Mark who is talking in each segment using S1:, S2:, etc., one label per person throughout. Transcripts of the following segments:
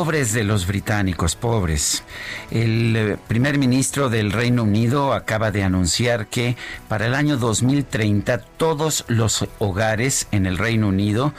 S1: Pobres de los británicos, pobres. El eh, primer ministro del Reino Unido acaba de anunciar que para el año 2030 todos los hogares en el Reino Unido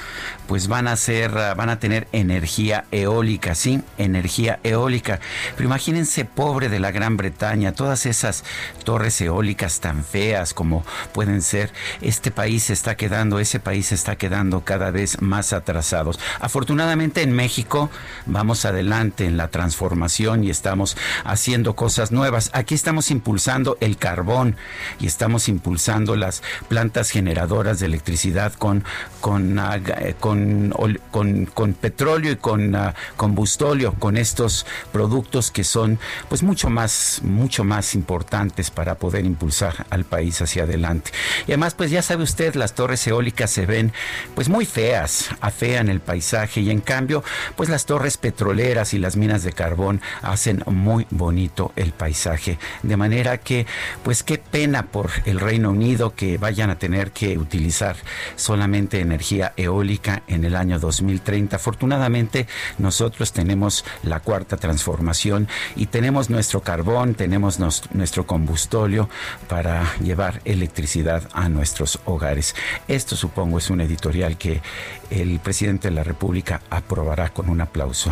S1: pues van a ser ah, van a tener energía eólica, sí, energía eólica. Pero imagínense pobre de la Gran Bretaña, todas esas torres eólicas tan feas como pueden ser, este país se está quedando, ese país se está quedando cada vez más atrasados. Afortunadamente en México vamos adelante en la transformación y estamos haciendo cosas nuevas. Aquí estamos impulsando el carbón y estamos impulsando las plantas generadoras de electricidad con, con, ah, eh, con, con, petróleo y con uh, combustóleo, con estos productos que son pues mucho más, mucho más importantes para poder impulsar al país hacia adelante. Y además, pues ya sabe usted, las torres eólicas se ven pues muy feas, afean el paisaje y en cambio, pues las torres petroleras y las minas de carbón hacen muy bonito el paisaje. De manera que, pues qué pena por el Reino Unido que vayan a tener que utilizar solamente energía eólica en el año 2030. Afortunadamente, nosotros tenemos la cuarta transformación y tenemos nuestro carbón, tenemos nuestro combustóleo para llevar electricidad a nuestros hogares. Esto supongo es un editorial que el presidente de la República aprobará con un aplauso.